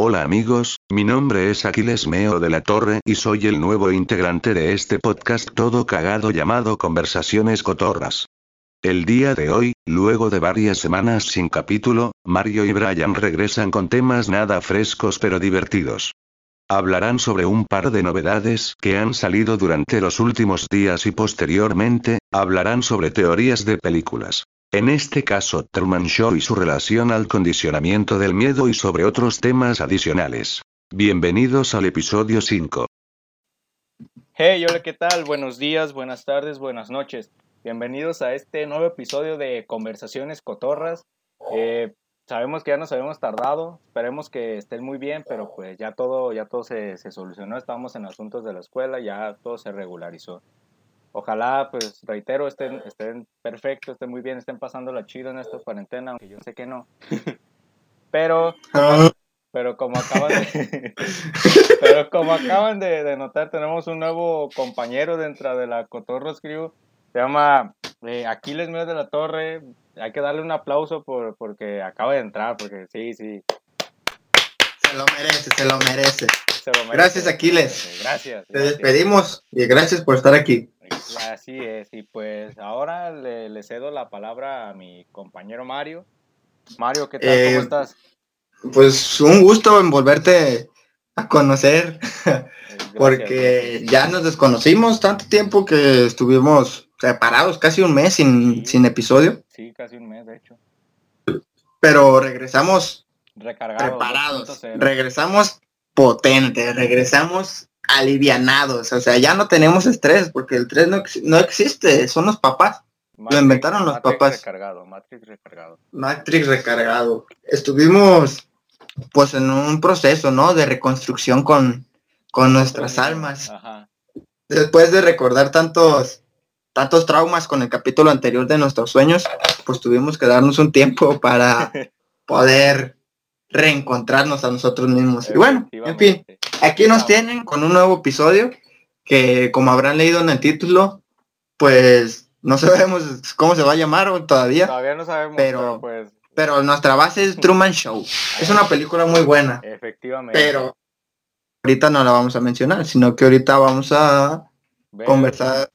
Hola amigos, mi nombre es Aquiles Meo de la Torre y soy el nuevo integrante de este podcast todo cagado llamado Conversaciones Cotorras. El día de hoy, luego de varias semanas sin capítulo, Mario y Brian regresan con temas nada frescos pero divertidos. Hablarán sobre un par de novedades que han salido durante los últimos días y posteriormente, hablarán sobre teorías de películas. En este caso Truman Show y su relación al condicionamiento del miedo y sobre otros temas adicionales. Bienvenidos al episodio 5. Hey, hola, ¿qué tal? Buenos días, buenas tardes, buenas noches. Bienvenidos a este nuevo episodio de Conversaciones Cotorras. Eh, sabemos que ya nos habíamos tardado, esperemos que estén muy bien, pero pues ya todo, ya todo se, se solucionó, estábamos en asuntos de la escuela, ya todo se regularizó. Ojalá, pues reitero, estén, estén perfectos, estén muy bien, estén pasando la chido en esta cuarentena, aunque yo sé que no. pero, pero como acaban de, pero como acaban de, notar, tenemos un nuevo compañero dentro de la Cotorros Crew. Se llama eh, Aquiles Mío de la Torre. Hay que darle un aplauso por, porque acaba de entrar, porque sí, sí. Se lo merece, se lo merece. Se lo merece. Gracias, Aquiles. Gracias. Te despedimos y gracias por estar aquí. Así es, y pues ahora le, cedo la palabra a mi compañero Mario. Mario, ¿qué tal? ¿Cómo Eh, estás? Pues un gusto en volverte a conocer, Eh, porque ya nos desconocimos tanto tiempo que estuvimos separados, casi un mes sin, sin episodio, Sí, casi un mes, de hecho. pero regresamos Recargado. preparados, 2.0. regresamos potentes, regresamos alivianados, o sea, ya no tenemos estrés, porque el estrés no, no existe, son los papás. Matrix- inventaron los Matrix papás. recargado, Matrix recargado. Matrix recargado. Estuvimos pues en un proceso, ¿no? De reconstrucción con, con nuestras almas. Ajá. Después de recordar tantos, tantos traumas con el capítulo anterior de nuestros sueños, pues tuvimos que darnos un tiempo para poder reencontrarnos a nosotros mismos. Y bueno, en fin, aquí nos tienen con un nuevo episodio que como habrán leído en el título, pues no sabemos cómo se va a llamar o todavía. Todavía no sabemos, Pero- pero, pues, Pero nuestra base es Truman Show. Es una película muy buena, efectivamente. pero ahorita no la vamos a mencionar, sino que ahorita vamos a Ver conversar.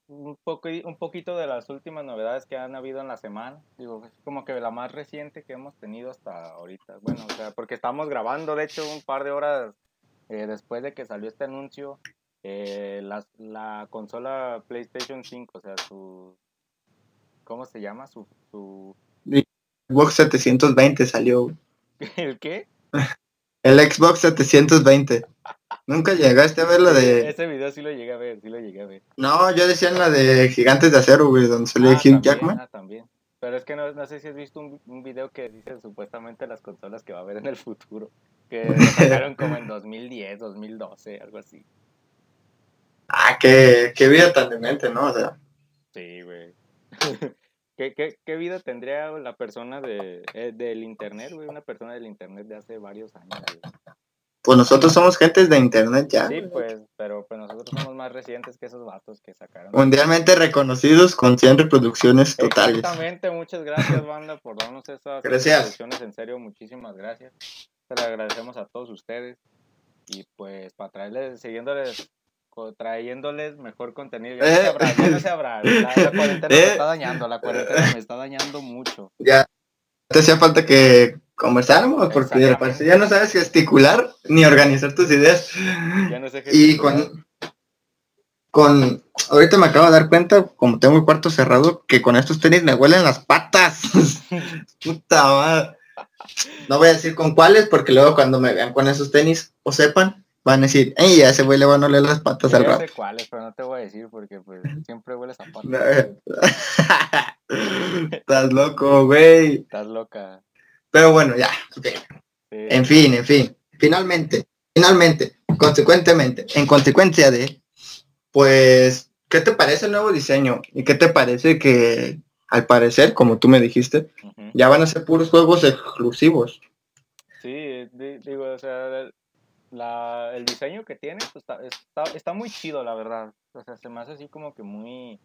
Un, poco, un poquito de las últimas novedades que han habido en la semana. Digo, es como que la más reciente que hemos tenido hasta ahorita. Bueno, o sea, porque estamos grabando, de hecho, un par de horas eh, después de que salió este anuncio, eh, la, la consola PlayStation 5, o sea, su... ¿Cómo se llama? Su... su Xbox 720 salió. ¿El qué? El Xbox 720. Nunca llegaste a ver la de. Ese video sí lo llegué a ver, sí lo llegué a ver. No, yo decía en la de Gigantes de Acero, güey, donde salió Ah, Hugh Jackman. ah, también. Pero es que no, no sé si has visto un, un video que dice supuestamente las consolas que va a haber en el futuro. Que sacaron como en 2010, 2012, algo así. Ah, qué, qué vida tan demente, ¿no? O sea, Sí, güey. ¿Qué, qué, ¿Qué vida tendría la persona de, eh, del internet, güey? Una persona del internet de hace varios años, güey. Pues nosotros somos gentes de internet ya. Sí, pues, pero pues nosotros somos más recientes que esos vatos que sacaron. Mundialmente reconocidos con 100 reproducciones totales. Exactamente, muchas gracias, banda, por darnos esas Gracias. introducciones. En serio, muchísimas gracias. Se le agradecemos a todos ustedes. Y pues, para traerles, siguiéndoles, trayéndoles mejor contenido. Ya no sé Eh. hablar, ya no sé hablar. La, la cuarentena me Eh. está dañando, la cuarentena me está dañando mucho. Ya te hacía falta que conversáramos porque de repente ya no sabes gesticular ni organizar tus ideas. Ya no sé Y con, con, ahorita me acabo de dar cuenta, como tengo el cuarto cerrado, que con estos tenis me huelen las patas. Puta madre. No voy a decir con cuáles, porque luego cuando me vean con esos tenis o sepan, van a decir, ey, a ese güey le van a oler las patas Yo al ya rato. sé cuáles, pero no te voy a decir porque pues siempre hueles a pato. Estás loco, güey. Estás loca. Pero bueno, ya. ok. Sí. En fin, en fin. Finalmente, finalmente, consecuentemente, en consecuencia de, pues, ¿qué te parece el nuevo diseño? ¿Y qué te parece que, al parecer, como tú me dijiste, ya van a ser puros juegos exclusivos? Sí, di- digo, o sea, la, el diseño que tiene pues, está, está, está muy chido, la verdad. O sea, se me hace así como que muy,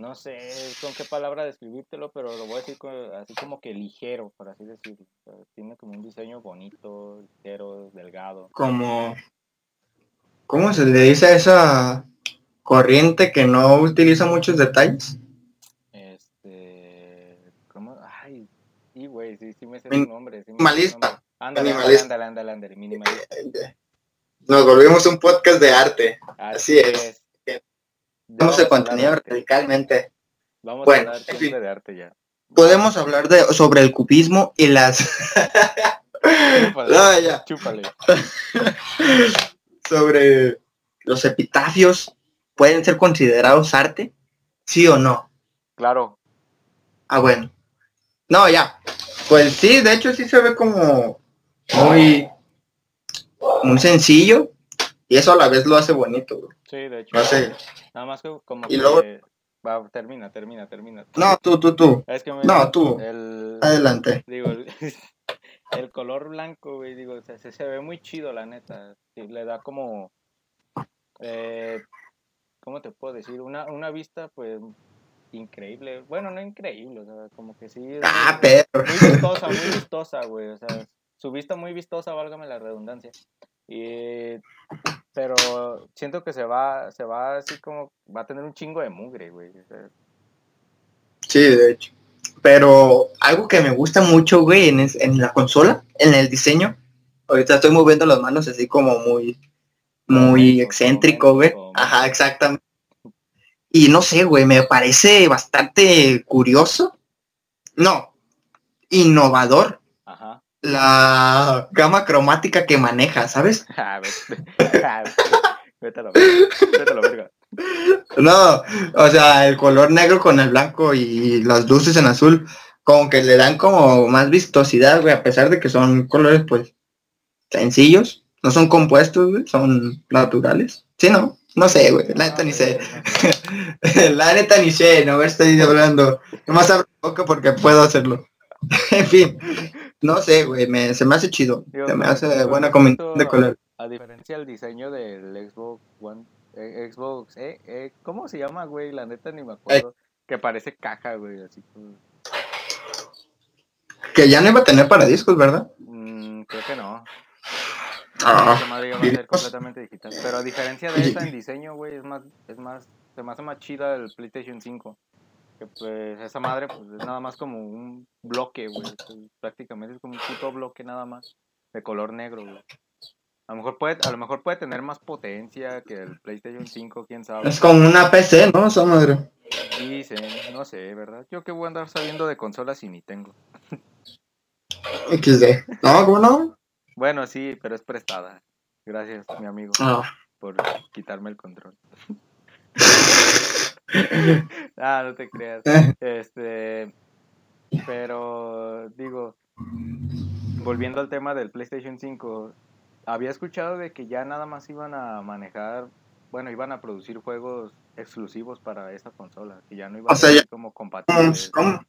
no sé con qué palabra describírtelo, pero lo voy a decir así como que ligero, por así decirlo. tiene como un diseño bonito, ligero, delgado. Como, ¿cómo se le dice a esa corriente que no utiliza muchos detalles? Este, ¿cómo? Ay, sí, güey, sí, sí me sé su nombre. minimalista. Ándale, ándale, ándale, ándale, minimalista. Nos volvimos un podcast de arte. Así, es. Vamos a contenido radicalmente. Vamos a hablar siempre de arte ya. Podemos hablar de, sobre el cubismo y las... Chúpale, sobre los epitafios. ¿Pueden ser considerados arte? ¿Sí o no? Claro. Ah, bueno. No, ya. Pues sí, de hecho sí se ve como muy, muy sencillo. Y eso a la vez lo hace bonito, Sí, de hecho. hace, Nada más que como y luego... Va, termina, termina, termina. No, tú, tú, tú. Es que no, tú. Adelante. Digo, el, color blanco, güey, digo, se, se, ve muy chido, la neta. le da como... Eh, ¿Cómo te puedo decir? Una, una vista, pues, increíble. Bueno, no increíble, o sea, como que sí. ah, pero. Muy vistosa, muy vistosa, güey. O sea, su vista muy vistosa, válgame la redundancia. Y, pero siento que se va, se va así como, va a tener un chingo de mugre, güey. Sí, de hecho. Pero algo que me gusta mucho, güey, en, en la consola, en el diseño, ahorita estoy moviendo las manos así como muy, muy excéntrico, güey. Ajá, exactamente. Y no sé, güey, me parece bastante curioso. No, innovador la gama cromática que maneja, ¿sabes? Ah, ah, no, o sea, el color negro con el blanco y las luces en azul, como que le dan como más vistosidad, güey, a pesar de que son colores, pues, sencillos, no son compuestos, güey, son naturales. Sí, no, no sé, güey, la neta ni sé. la neta ni sé, no estoy hablando. Más abro boca porque puedo hacerlo. en fin, no sé, güey, me, se me hace chido. se me hace buena combinación de color. A diferencia del diseño del Xbox One, eh, Xbox, eh, eh, ¿cómo se llama, güey? La neta ni me acuerdo. Que parece caja, güey, así Que ya no iba a tener para discos, ¿verdad? Mm, creo que no. Ah, madre va a ser completamente digital. Pero a diferencia de esta en diseño, güey, es más, es más, se me hace más chida el PlayStation 5 que pues esa madre pues es nada más como un bloque, güey, prácticamente es como un puto bloque nada más de color negro, güey. A lo mejor puede, a lo mejor puede tener más potencia que el PlayStation 5, quién sabe. Es como una PC, ¿no? Esa madre. Dicen, no sé, ¿verdad? Yo que voy a andar saliendo de consolas y ni tengo. XD. No, ¿cómo no? Bueno, sí, pero es prestada. Gracias, mi amigo, ah. por quitarme el control. ah, no te creas. Este, pero digo, volviendo al tema del PlayStation 5, había escuchado de que ya nada más iban a manejar, bueno, iban a producir juegos exclusivos para esta consola, que ya no iban a ser como compatibles. ¿Cómo?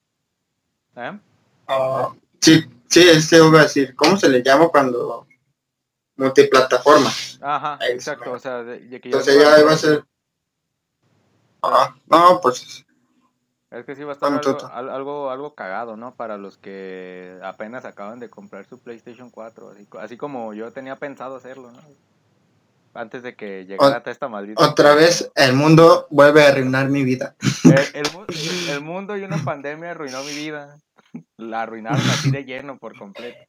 ¿Eh? Ah, sí, sí, es iba a decir, ¿cómo se le llama cuando multiplataforma? Ajá, exacto, o sea, de, que ya, ya iba a ser Ah, no, pues. Es que sí va a estar algo, algo, algo, cagado, ¿no? Para los que apenas acaban de comprar su PlayStation 4. Así, como yo tenía pensado hacerlo, ¿no? Antes de que llegara esta maldita. Otra vez el mundo vuelve a arruinar mi vida. El, el, mundo y una pandemia arruinó mi vida. La arruinaron así de lleno por completo.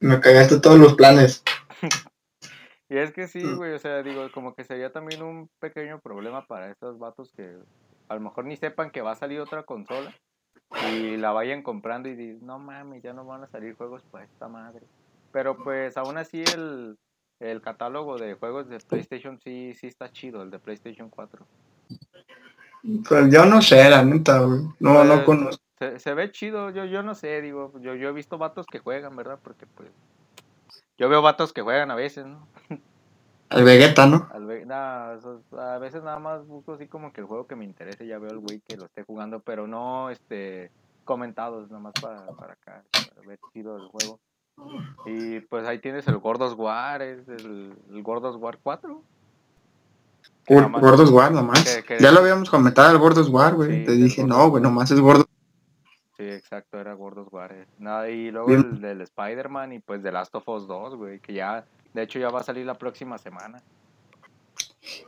Me cagaste todos los planes. Y es que sí, mm. güey, o sea, digo, como que sería también un pequeño problema para estos vatos que a lo mejor ni sepan que va a salir otra consola y la vayan comprando y dicen, no mames, ya no van a salir juegos para esta madre. Pero pues aún así el, el catálogo de juegos de PlayStation sí, sí está chido, el de PlayStation 4. Pues yo no sé, la neta, No, no pues, conozco. Se, se, ve chido, yo, yo no sé, digo, yo, yo he visto vatos que juegan, ¿verdad? Porque pues yo veo vatos que juegan a veces, ¿no? Al Vegeta, ¿no? Al a veces nada más busco así como que el juego que me interese, ya veo al güey que lo esté jugando, pero no este comentados, nada más para, para acá, para ver chido el juego. Y pues ahí tienes el Gordos War, es el, el Gordos War 4. que Ur- nada más- Gordos War nomás. que- que- Ya lo habíamos comentado al Gordos War, güey. Sí, Te dije, Gordos no, güey, nomás es Gordos. Sí, exacto, era Gordos eh. Nada, y luego el del Spider-Man y pues The Last of Us 2, güey, que ya, de hecho ya va a salir la próxima semana.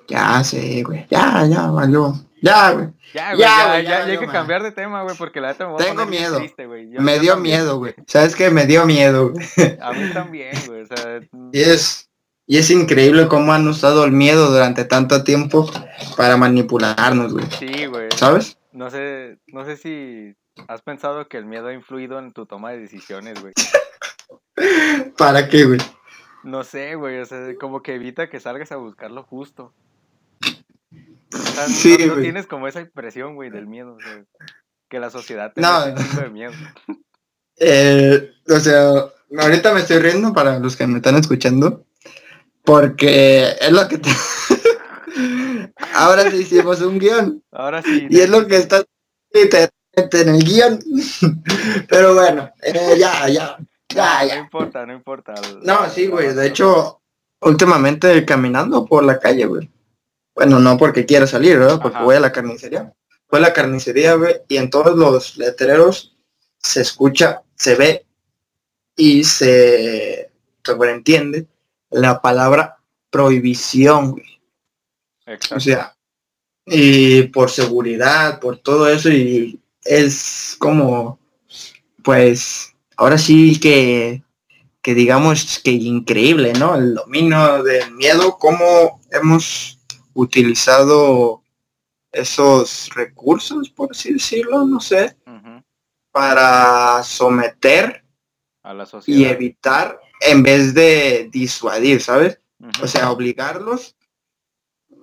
Ya sé, güey. Ya, ya, valió. Ya, güey. Ya, güey, Ya, ya, güey, ya, ya ya hay que cambiar de tema, güey, porque la neta me voy a Tengo bien miedo. triste, güey. Yo- Me yo dio también. miedo, güey. ¿Sabes qué? Me dio miedo, güey. A mí también, güey, o sea, Y es, y es increíble cómo han usado el miedo durante tanto tiempo para manipularnos, güey. sí, güey. ¿Sabes? No sé, no sé si has pensado que el miedo ha influido en tu toma de decisiones, güey. ¿Para qué, güey? No sé, güey, o sea, como que evita que salgas a buscar lo justo. O sea, no- Sí, no, tienes como esa impresión, güey, del miedo, o sea, que la sociedad te No. chingo de miedo. Eh, o sea, ahorita me estoy riendo para los que me están escuchando, porque es lo que te... Ahora sí hicimos un guion, Ahora sí. y es lo que está en el guion. Pero bueno, eh, ya, ya, ya, No ya. importa, no importa. No, sí, güey, de hecho, últimamente caminando por la calle, güey. Bueno, no porque quiera salir, ¿verdad? Porque Ajá. voy a la carnicería. Voy a la carnicería, güey, y en todos los letreros se escucha, se ve y se sobreentiende la palabra prohibición, güey. Exacto. O sea, y por seguridad, por todo eso, y es como, pues, ahora sí que, que digamos que increíble, ¿no? El dominio del miedo, cómo hemos utilizado esos recursos, por así decirlo, no sé, para someter A la y sociedad. evitar en vez de disuadir, ¿sabes? O sea, obligarlos,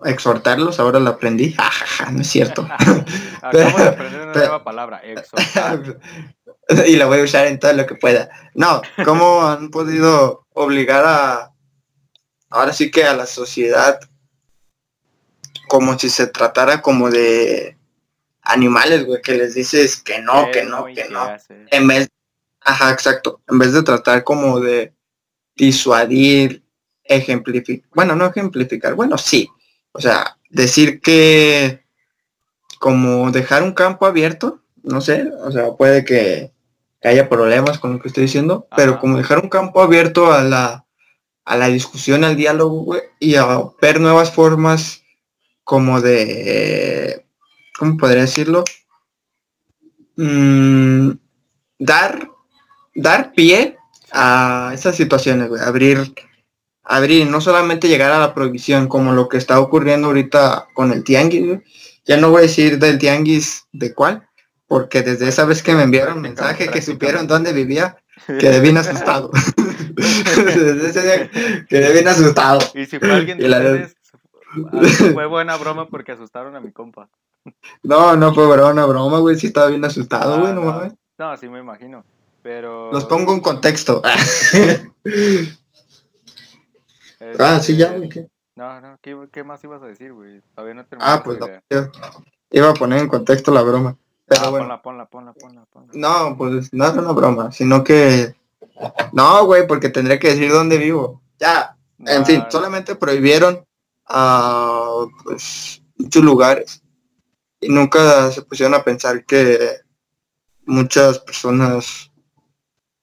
exhortarlos, ahora lo aprendí. Ja, ja, ja, no es cierto. Acabo de aprender una pero- nueva palabra, exhortar. y la voy a usar en todo lo que pueda. No, ¿cómo han podido obligar a, ahora sí que a la sociedad, como si se tratara como de animales, güey, que les dices que no, que no, que no. En vez, ajá, exacto, en vez de tratar como de disuadir, ejemplificar, bueno, no ejemplificar, bueno, sí, o sea, decir que como dejar un campo abierto, no sé, o sea, puede que, haya problemas con lo que estoy diciendo, pero como dejar un campo abierto a la, a la discusión, al diálogo, güey, y a ver nuevas formas como de, ¿cómo podría decirlo? Mm, dar, dar pie a esas situaciones, güey, abrir, abrir, no solamente llegar a la prohibición, como lo que está ocurriendo ahorita con el tianguis, güey. Ya no voy a decir del tianguis de cuál, porque desde esa vez que me enviaron mensaje que supieron dónde vivía, quedé bien asustado. desde ese día quedé bien asustado. Y si fue alguien de la- ustedes, ah, fue buena broma porque asustaron a mi compa. No, no fue broma, broma, güey, sí estaba bien asustado, Ah, güey, no no. mames. No, sí me imagino. Pero. Los pongo en contexto. este, ah, sí, ya, güey. ¿qué? No, no, ¿qué, qué más ibas a decir, güey? Todavía no terminé. Ah, pues no, iba a poner en contexto la broma. Pero ah, bueno. ponla, ponla, ponla, ponla, ponla. No, pues no es una broma, sino que... No, güey, porque tendré que decir dónde vivo. Ya, en No, fin, solamente prohibieron a pues, muchos lugares y nunca se pusieron a pensar que muchas personas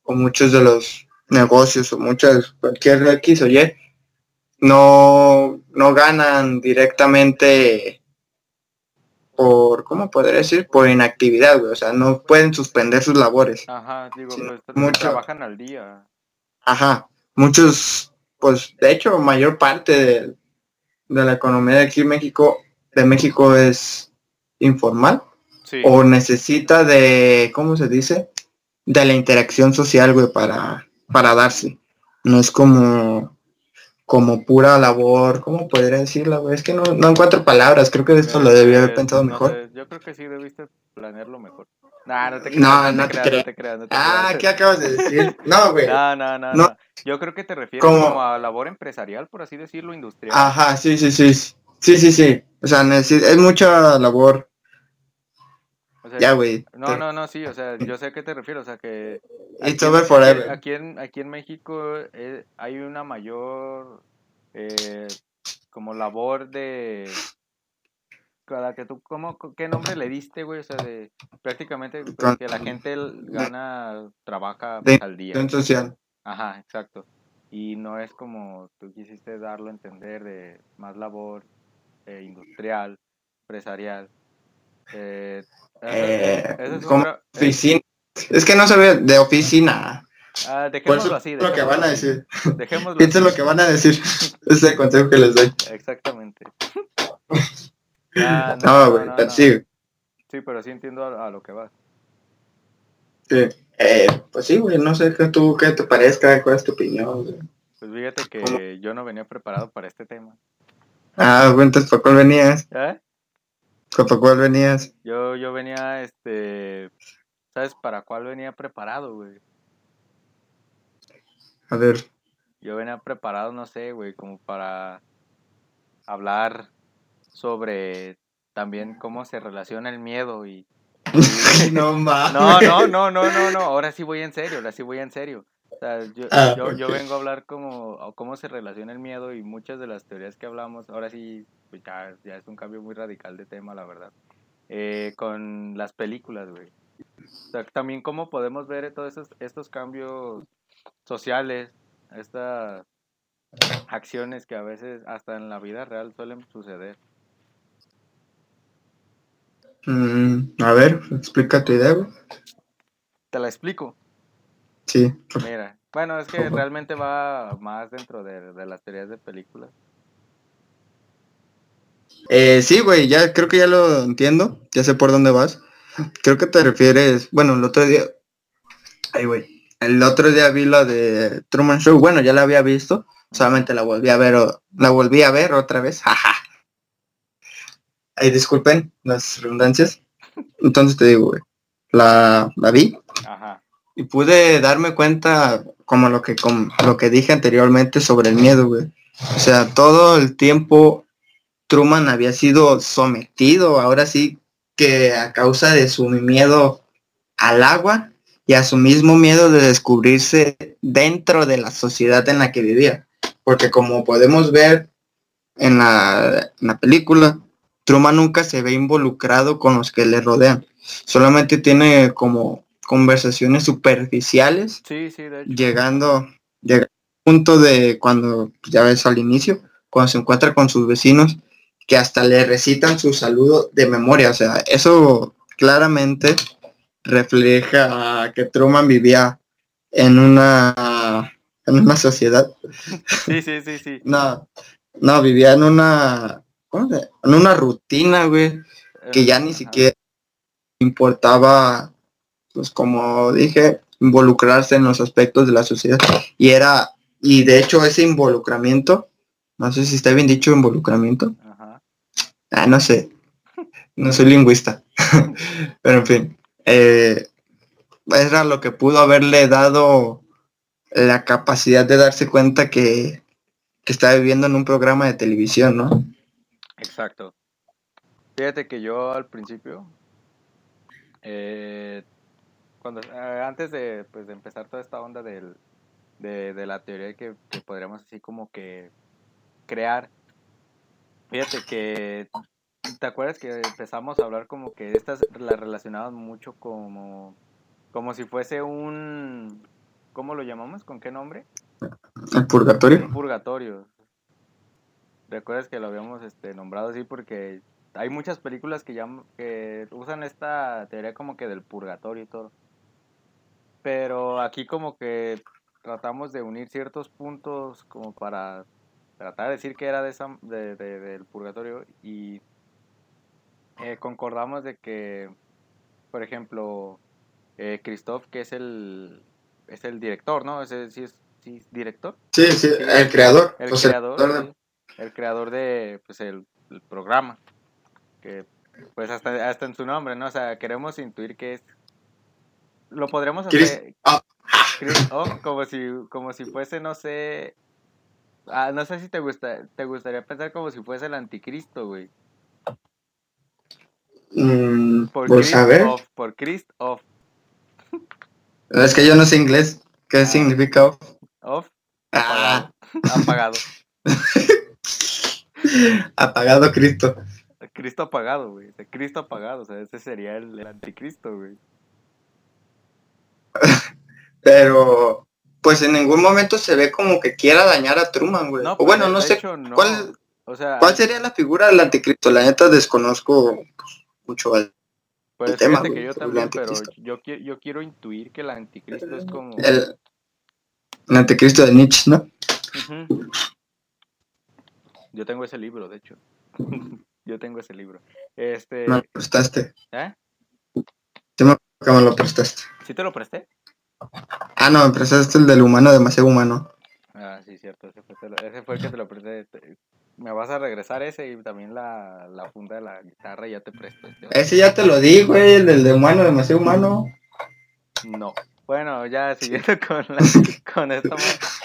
o muchos de los negocios o muchas, cualquier X o Y, no, no ganan directamente por, ¿cómo podría decir? Por inactividad, güey. O sea, no pueden suspender sus labores. Ajá, digo, pues, mucho. trabajan al día. Ajá, muchos, pues de hecho, mayor parte de, de la economía de aquí en México, de México es informal Sí. o necesita de, ¿cómo se dice? De la interacción social, güey, para, para darse. No es como, como pura labor, ¿cómo podría decirla, güey? Es que no, no encuentro palabras, creo que de esto lo debía haber pensado no mejor. sé, yo creo que sí debiste planearlo mejor. Nah, no te No, creas, no te te creas, te creas, no te Ah, creas. ¿qué acabas de decir? No, güey. No, no, no, No. Yo creo que te refieres como a labor empresarial, por así decirlo, industrial. Ajá, sí, sí, sí. Sí, sí, sí. O sea, es mucha labor. O sea, Ya, güey. No, Te- no, no, sí, o sea, yo sé a qué te refieres, o sea que... It's aquí over forever. Aquí en, aquí en México eh, hay una mayor... eh, como labor de cada que tú cómo qué nombre le diste, güey, o sea, de prácticamente pues, que la gente gana trabaja pues, al día. social. Ajá, exacto. Y no es como tú quisiste darlo a entender de más labor eh, industrial, empresarial. Eh, eh, es como oficina. Es que no se ve de oficina. Ah, dejémoslo así. lo que van a decir. Dejémoslo es lo que van a decir. es el consejo que les doy. Exactamente. Ah, no, güey, sí. Sí, pero sí entiendo a, lo que va. Sí. Eh, pues sí, güey, no sé qué tú, qué te parezca, cuál es tu opinión. Pues fíjate que yo no venía preparado para este tema. Ah, güey, entonces, ¿para cuál venías? ¿Eh? ¿Para cuál venías? Yo, yo venía, este, ¿sabes para cuál venía preparado, güey? A ver. Yo venía preparado, no sé, güey, como para hablar sobre también cómo se relaciona el miedo y... no, no, no, no, no, no, no, ahora sí voy en serio, ahora sí voy en serio. Sea, yo, ah, yo, vengo a hablar como cómo se relaciona el miedo y muchas de las teorías que hablamos, ahora sí, pues ya, ya es un cambio muy radical de tema, la verdad. Eh, con las películas, güey. O sea, también cómo podemos ver todos estos, estos cambios sociales, estas acciones que a veces hasta en la vida real suelen suceder. Mm, a ver, explica tu idea. ¿Te la explico? Sí. Mira, bueno, es que realmente va más dentro de, las teorías de películas. Eh, sí, güey, ya creo que ya lo entiendo, ya sé por dónde vas. Creo que te refieres, bueno, el otro día, ay, güey, el otro día vi la de Truman Show, bueno, ya la había visto, solamente la volví a ver, la volví a ver otra vez, jaja. Ay, disculpen las redundancias. Entonces te digo, güey, la, la vi y pude darme cuenta como lo que como lo que dije anteriormente sobre el miedo, güey. O sea, todo el tiempo Truman había sido sometido, ahora sí que a causa de su miedo al agua y a su mismo miedo de descubrirse dentro de la sociedad en la que vivía. Porque como podemos ver en la, en la película, Truman nunca se ve involucrado con los que le rodean. Solamente tiene como conversaciones superficiales. Llegando, llega al punto de cuando, ya ves al inicio, cuando se encuentra con sus vecinos, que hasta le recitan su saludo de memoria. O sea, eso claramente refleja que Truman vivía en una en una sociedad. Sí, sí, sí, sí. no, no, vivía en una en una rutina, güey, que ya ni siquiera importaba, pues como dije, involucrarse en los aspectos de la sociedad. Y era, y de hecho ese involucramiento, no sé si está bien dicho involucramiento. Ah, no sé, no soy lingüista. Pero en fin, eh, era lo que pudo haberle dado la capacidad de darse cuenta que, que estaba viviendo en un programa de televisión, ¿no? Exacto. Fíjate que yo al principio, eh, cuando eh, antes de, pues, de empezar toda esta onda del, de, de la teoría que, que podríamos así como que crear, fíjate que ¿Te acuerdas que empezamos a hablar como que estas las relacionaban mucho como como si fuese un ¿cómo lo llamamos? ¿Con qué nombre? El purgatorio. Un purgatorio. ¿Recuerdas que lo habíamos este, nombrado así? Porque hay muchas películas que, que usan esta teoría como que del purgatorio y todo. Pero aquí como que tratamos de unir ciertos puntos como para tratar de decir que era de esa, de, del purgatorio y eh, concordamos de que, por ejemplo, eh, Christoph, que es el, es el director, ¿no? ¿Es, sí, es, sí, director? Sí, sí, el creador. El creador el creador de pues el, programa que pues hasta, hasta en su nombre no o sea queremos intuir que es lo podremos hacer ah. oh, como si como si fuese no sé ah, no sé si te gusta te gustaría pensar como si fuese el anticristo güey mm, por pues a ver por Christ off es que yo no sé inglés qué ah. significa off off apagado, apagado. Apagado Cristo. Cristo apagado, güey. Cristo apagado, o sea, ese sería el, el anticristo, güey. Pero, pues en ningún momento se ve como que quiera dañar a Truman, güey. No, o pues, bueno, no sé hecho, no. cuál, O sea, cuál sería la figura del anticristo. La neta desconozco pues, mucho al- pues el tema, fíjate que güey, yo también, pero yo, qui- yo quiero intuir que el anticristo es como... el, el anticristo de Nietzsche, ¿no? Yo tengo ese libro, de hecho. yo tengo ese libro. Este... Me lo prestaste. ¿Eh? Sí me que me lo prestaste. ¿Sí te lo presté? Ah, no, me prestaste el del humano demasiado humano. Ah, sí, cierto. Ese fue, te lo- ese fue el que te lo presté. Me vas a regresar ese y también la, la funda de la guitarra y ya te presto. este. Ese ya te lo di, güey, el del de humano demasiado humano. No. Bueno, ya siguiendo con, la, con esto.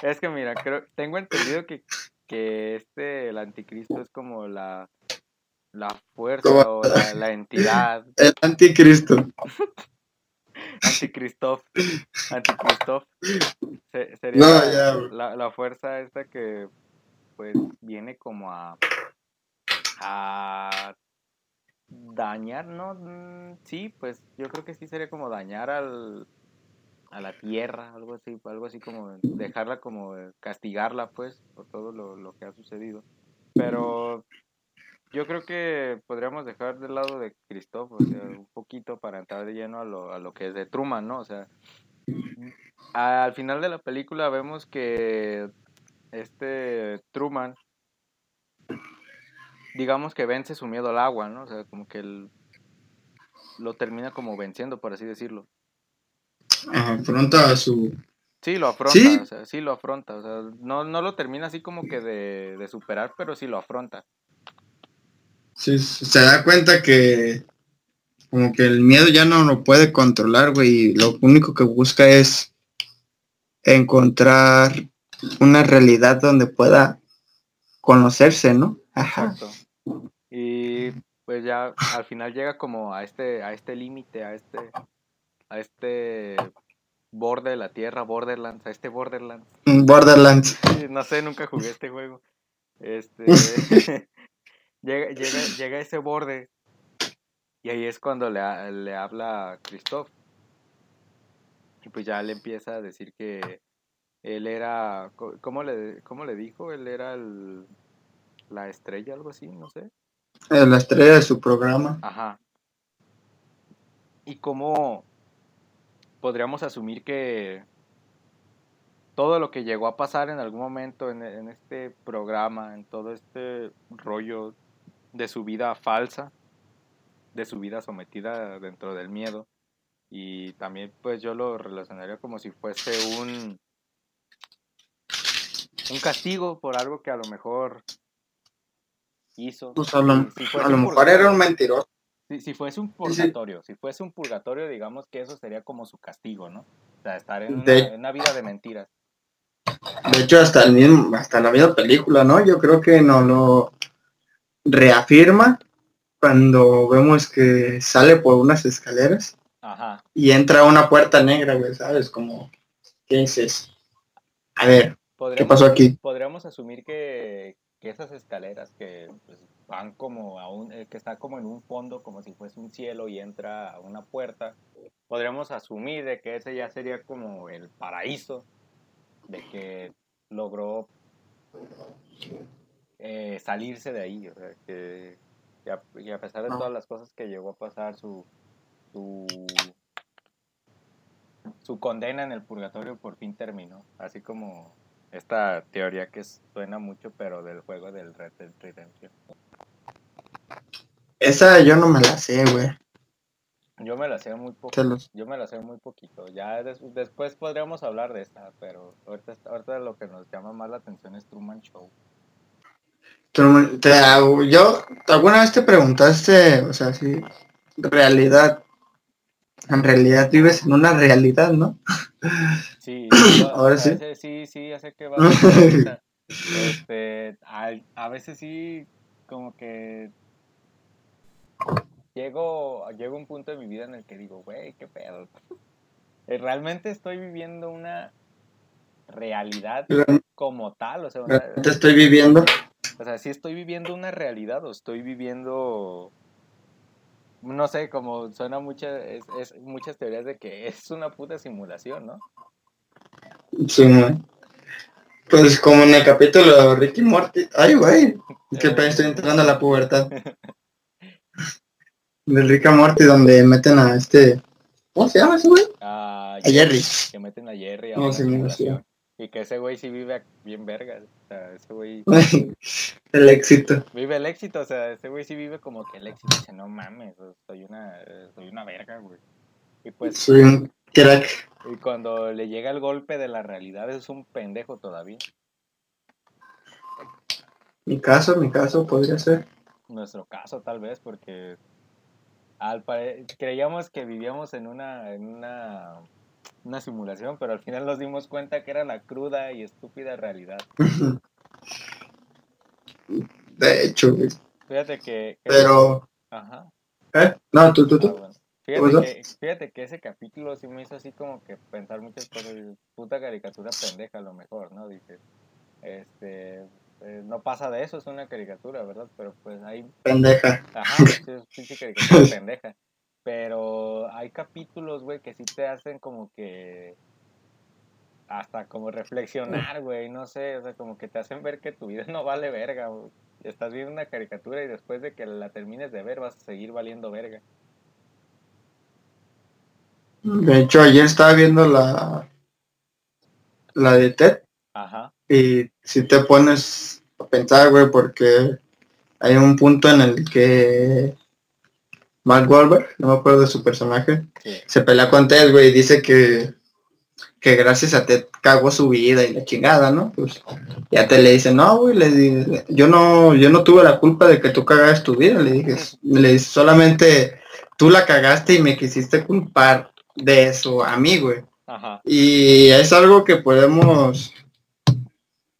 Es que mira, creo, tengo entendido que, que este, el anticristo es como la, la fuerza o la, la entidad. El anticristo. Anticristof. Anticristof. Se- sería No, la, ya. la, la fuerza esta que pues viene como a, a dañar, ¿no? Mm, Sí, pues yo creo que sí sería como dañar al, a la tierra, algo así, algo así como dejarla como eh, castigarla pues por todo lo, lo que ha sucedido. Pero yo creo que podríamos dejar del lado de Christoph, o sea, un poquito para entrar de lleno a lo, a lo que es de Truman, ¿no? O sea, al final de la película vemos que este Truman, digamos que vence su miedo al agua, ¿no? O sea, como que él lo termina como venciendo, por así decirlo. Afronta a su. Sí, lo afronta, Sí. o sea, sí lo afronta, o sea, no, no lo termina así como que de, de superar, pero sí lo afronta. Sí, se da cuenta que. Como que el miedo ya no lo puede controlar, güey. Y lo único que busca es encontrar una realidad donde pueda conocerse, ¿no? Ajá. Exacto. Y pues ya al final llega como a este, a este límite, a este, a este borde de la tierra, Borderlands, a este Borderlands. Borderlands. No sé, nunca jugué este juego. Este llega, llega, llega a ese borde y ahí es cuando le, le habla a Christoph. Y pues ya le empieza a decir que él era, ¿cómo le, cómo le dijo? Él era el, la estrella, algo así, no sé. Eh, La estrella de su programa. Ajá. ¿Y cómo podríamos asumir que todo lo que llegó a pasar en algún momento en, en este programa, en todo este rollo de su vida falsa, de su vida sometida dentro del miedo, y también pues yo lo relacionaría como si fuese un un castigo por algo que a lo mejor hizo. Pues a lo, Si- si fuese a lo un mejor era un mentiroso. Si, si fuese un sí. purgatorio, si fuese un purgatorio, digamos que eso sería como su castigo, ¿no? O sea, estar en una, De- en una vida de mentiras. De hecho, hasta el mismo, hasta la misma película, ¿no? Yo creo que nos lo reafirma cuando vemos que sale por unas escaleras Ajá. y entra a una puerta negra, güey, ¿sabes? Como, ¿qué dices? A ver, Podríamos, pasó aquí? Podríamos asumir que, que esas escaleras que pues, van como a un, eh, que está como en un fondo, como si fuese un cielo y entra a una puerta, podríamos asumir de que ese ya sería como el paraíso, de que logró eh, salirse de ahí, o sea, que, y a, pesar de todas las cosas que llegó a pasar, su, su, su condena en el purgatorio por fin terminó, así como esta teoría que suena mucho, pero del juego del Red Dead Redemption. esa yo no me la sé, güey. Yo me la sé muy poco. Los- Yo me la sé muy poquito. Ya des- después podríamos hablar de esta, pero ahorita, ahorita lo que nos llama más la atención es Truman Show. Te yo, ¿alguna vez te preguntaste, o sea, si realidad, en realidad vives en una realidad, ¿no? Sí, Ahora a sí. veces sí, sí, ya sé que va a. Este, a, a veces sí, como que llego, llego a un punto de mi vida en el que digo, güey, qué pedo. Eh, Realmente estoy viviendo una realidad como tal, o sea, una- Realmente estoy viviendo. O sea, si estoy viviendo una realidad o estoy viviendo no sé, como suena mucha, es, es, muchas teorías de que es una puta simulación, ¿no? Sí, man. Pues como en el capítulo de Ricky Morty. Ay, güey. Que estoy entrando a la pubertad. de Ricky Morty, donde meten a este. ¿Cómo se llama ese güey? a Jerry. Que meten a Jerry a no, sí, Y que ese güey sí vive bien verga. O sea, ese güey. el éxito. Vive el éxito, o sea, ese güey sí vive como que el éxito. Dice, no mames, soy una, soy una verga, güey. Y pues. Soy un crack. Y cuando le llega el golpe de la realidad es un pendejo todavía. Mi caso, mi caso podría ser. Nuestro caso tal vez, porque al creíamos que vivíamos en una, en una, una simulación, pero al final nos dimos cuenta que era la cruda y estúpida realidad. De hecho, Fíjate que... Pero... Ajá. ¿Eh? No, tú, tú, tú. Ah, Fíjate que, ese capítulo sí me hizo así como que pensar muchas cosas. Puta caricatura pendeja a lo mejor, ¿no? Dices, este, eh, no pasa de eso, es una caricatura, ¿verdad? Pero pues hay... Pendeja. Ajá, es caricatura pendeja. Pero hay capítulos, güey, que sí te hacen como que... Hasta como reflexionar, güey, no sé, o sea, como que te hacen ver que tu vida no vale verga, Estás viendo una caricatura y después de que la termines de ver vas a seguir valiendo verga. De hecho, ayer estaba viendo la, la de Ted. Ajá. Y si te pones a pensar, güey, porque hay un punto en el que Mark Wahlberg, no me acuerdo de su personaje, se pelea con Ted, güey, y dice que, que gracias a Ted cagó su vida y la chingada, ¿no? Pues ya te le dice, no, güey, le, yo no, yo no tuve la culpa de que tú cagas tu vida, le dije, le dice, solamente tú la cagaste y me quisiste culpar de su amigo, güey. Y es algo que podemos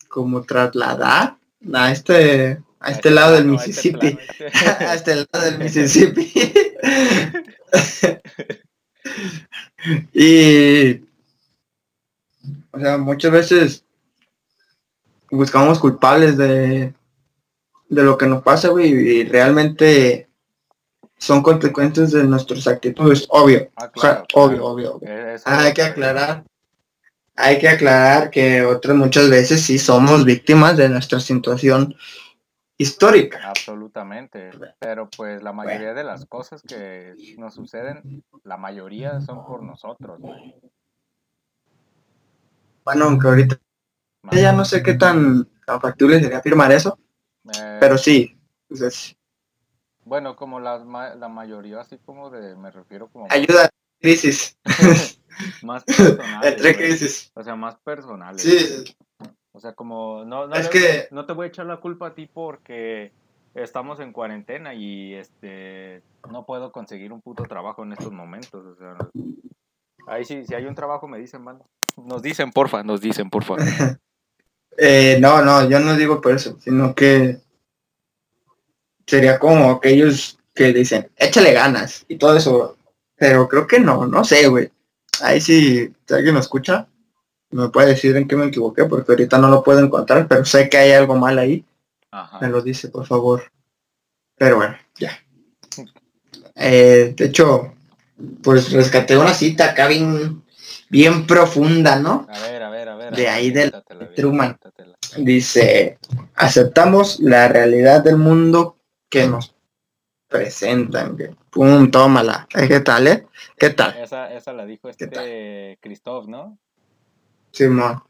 como trasladar a este a este lado del Mississippi. a este lado del Mississippi. y o sea, muchas veces buscamos culpables de, de lo que nos pasa, güey, y realmente son consecuencias de nuestras actitudes, obvio, ah, obvio, obvio, hay que aclarar, hay que aclarar que otras muchas veces sí somos víctimas de nuestra situación histórica. Absolutamente, pero pues la mayoría de las cosas que nos suceden, la mayoría son por nosotros. Bueno, aunque ahorita ya no sé qué tan, factible sería afirmar eso, eh, pero sí, pues bueno, como la, la mayoría, así como de, me refiero como... Ayuda, crisis. más personales. Entre crisis. O sea, más personales. Sí. O sea, como, no, no, es que... no te voy a echar la culpa a ti porque estamos en cuarentena y este no puedo conseguir un puto trabajo en estos momentos. O sea, ahí sí, si hay un trabajo me dicen, mano. Nos dicen, porfa, nos dicen, porfa. eh, no, no, yo no digo por eso, sino que sería como aquellos que dicen, échale ganas y todo eso. Pero creo que no, no sé, güey. Ahí sí, si alguien me escucha, me puede decir en qué me equivoqué, porque ahorita no lo puedo encontrar, pero sé que hay algo mal ahí. Me lo dice, por favor. Pero bueno, ya. Eh, de hecho, pues rescaté una cita acá bien, bien profunda, ¿no? A ver, a ver, a ver. De ahí del Truman. Dice, aceptamos la realidad del mundo que nos presentan. Pum, tómala. Eh, ¿Qué tal, eh? ¿Qué tal? Esa, esa la dijo este Christoph, ¿no? Simón.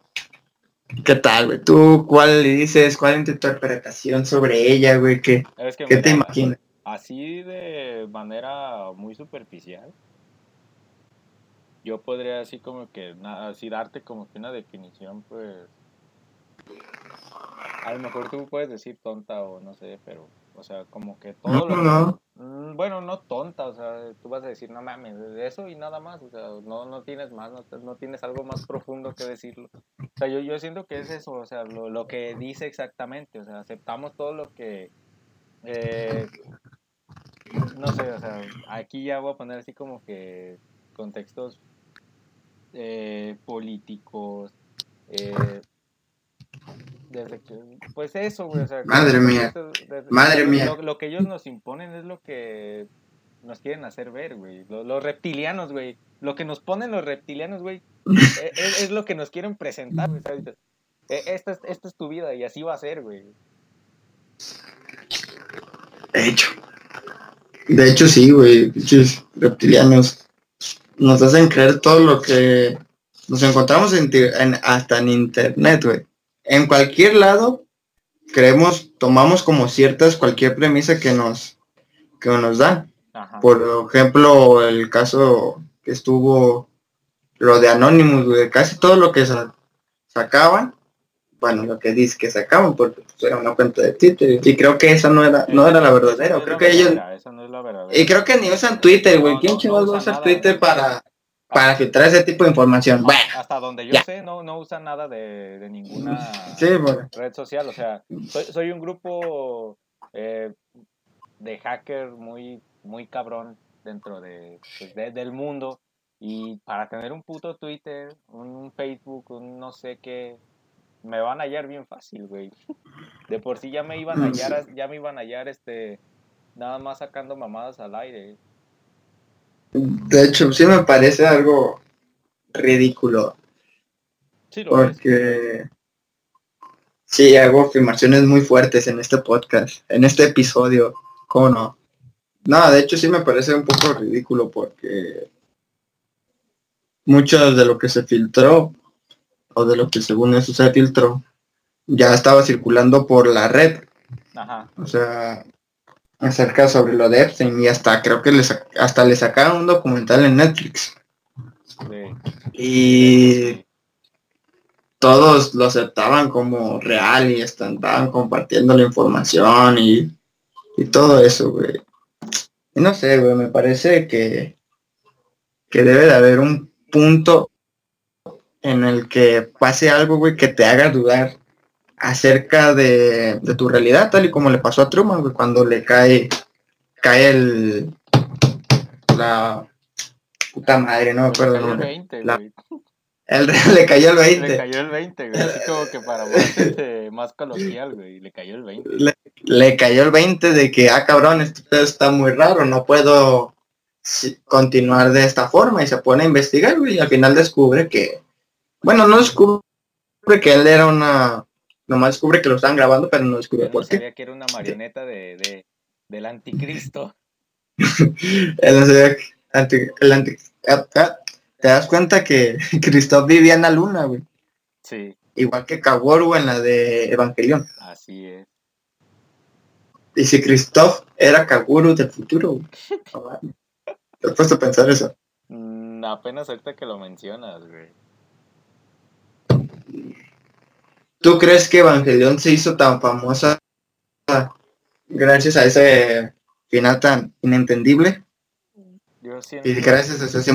¿Qué tal, güey? ¿Tú cuál le dices? ¿Cuál es tu interpretación sobre ella, güey? ¿Qué, ¿qué te imaginas? Así de manera muy superficial. Yo podría así como que, así darte como que una definición, pues... A lo mejor tú puedes decir tonta o no sé, pero o sea, como que todo lo no. Mm, bueno, no tonta, o sea, tú vas a decir, no mames, eso y nada más, o sea, no, no tienes más, no, no tienes algo más profundo que decirlo. O sea, yo, yo siento que es eso, o sea, lo, lo que dice exactamente, o sea, aceptamos todo lo que... Eh, no sé, o sea, aquí ya voy a poner así como que contextos eh, políticos, eh, desde que, pues eso, güey, o sea, Madre mía. desde- Madre lo- mía. Lo, lo que ellos nos imponen es lo que nos quieren hacer ver, güey. Lo- Los, reptilianos, güey. Lo que nos ponen los reptilianos, güey, e- es, es lo que nos quieren presentar, güey. ¿sabes? E- Esta es, esta es tu vida y así va a ser, güey. De hecho. De hecho, sí, güey. Reptilianos nos hacen creer todo lo que nos encontramos en, en- hasta en internet, güey. En cualquier lado, creemos, tomamos como ciertas cualquier premisa que nos, que nos dan. Ajá. Por ejemplo, el caso que estuvo lo de Anonymous, güey, casi todo lo que sa- sacaban, bueno, lo que dice que sacaban, porque pues, era una cuenta de Twitter, y creo que esa no era, no era la verdadera, creo que ellos, y creo que ni usan Twitter, güey, ¿quién chingados va a usar. Twitter para, para filtrar ese tipo de información? Bueno, Hasta donde yo ya. sé, no, no usan nada de, de ninguna sí, bueno, red social. O sea, soy, soy un grupo eh, de hacker muy, muy cabrón dentro de, pues, de- del mundo. Y para tener un puto Twitter, un Facebook, un no sé qué, me van a hallar bien fácil, güey. De por sí ya me iban a hallar, ya me iban a hallar, este, nada más sacando mamadas al aire. De hecho, sí me parece algo ridículo, Sí, lo es. porque sí hago afirmaciones muy fuertes en este podcast, en este episodio, ¿cómo no? No, de hecho sí me parece un poco ridículo porque mucho de lo que se filtró, o de lo que según eso se filtró, ya estaba circulando por la red, Ajá. o sea, acerca sobre lo de Epstein y hasta creo que les, hasta le sacaron un documental en Netflix. sí. Y todos lo aceptaban como real y estaban compartiendo la información y, y todo eso, güey. Y no sé, güey, me parece que, que debe de haber un punto en el que pase algo, güey, que te haga dudar acerca de, de tu realidad, tal y como le pasó a Truman, güey, cuando le cae, cae el, la puta madre, no me acuerdo el Le cayó el nombre. 20, La- güey. El, le cayó el 20. Le cayó el 20, güey. Así como que para más, este, más coloquial, güey. Le cayó el 20. le, le cayó el 20 de que, ah, cabrón, este pedo está muy raro, no puedo continuar de esta forma y se pone a investigar, güey, y al final descubre que, bueno, no descubre que él era una, nomás descubre que lo estaban grabando, pero no descubre no por qué. sabía que era una marioneta de, de, del anticristo. Sabía anti- el anti- ah, ah, te das cuenta que Christoph vivía en la luna, güey, Sí, igual que Kaworu en la de Evangelion. así es. Y si Christoph era Kaguru del futuro, güey. ¿Te has puesto a pensar eso? Mm, apenas ahorita que lo mencionas, güey. ¿Tú crees que Evangelion se hizo tan famosa gracias a ese final tan inentendible? Yo siento, Y gracias a ese